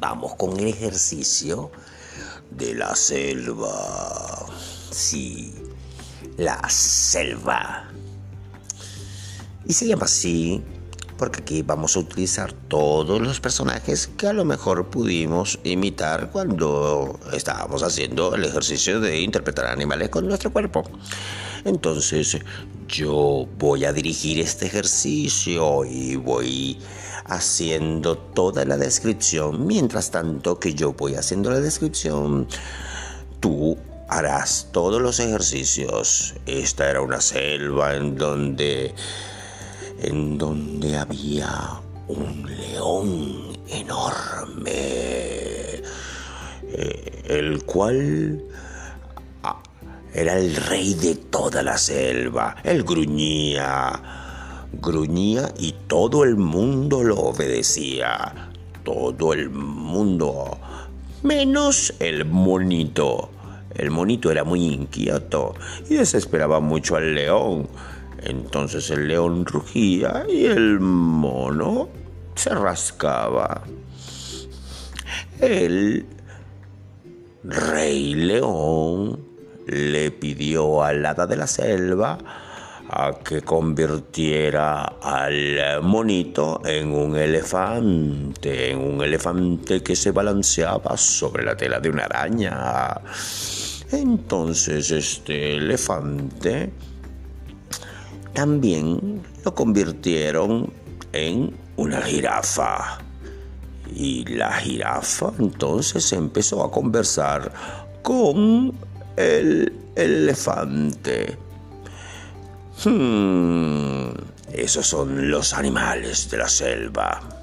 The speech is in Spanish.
vamos con el ejercicio de la selva. Sí, la selva. Y se llama así porque aquí vamos a utilizar todos los personajes que a lo mejor pudimos imitar cuando estábamos haciendo el ejercicio de interpretar animales con nuestro cuerpo. Entonces yo voy a dirigir este ejercicio y voy haciendo toda la descripción. Mientras tanto que yo voy haciendo la descripción, tú harás todos los ejercicios. Esta era una selva en donde en donde había un león enorme, eh, el cual era el rey de toda la selva. Él gruñía, gruñía y todo el mundo lo obedecía. Todo el mundo, menos el monito. El monito era muy inquieto y desesperaba mucho al león. Entonces el león rugía y el mono se rascaba. El rey león le pidió al hada de la selva a que convirtiera al monito en un elefante, en un elefante que se balanceaba sobre la tela de una araña. Entonces este elefante también lo convirtieron en una jirafa. Y la jirafa entonces empezó a conversar con el elefante. Hmm, esos son los animales de la selva.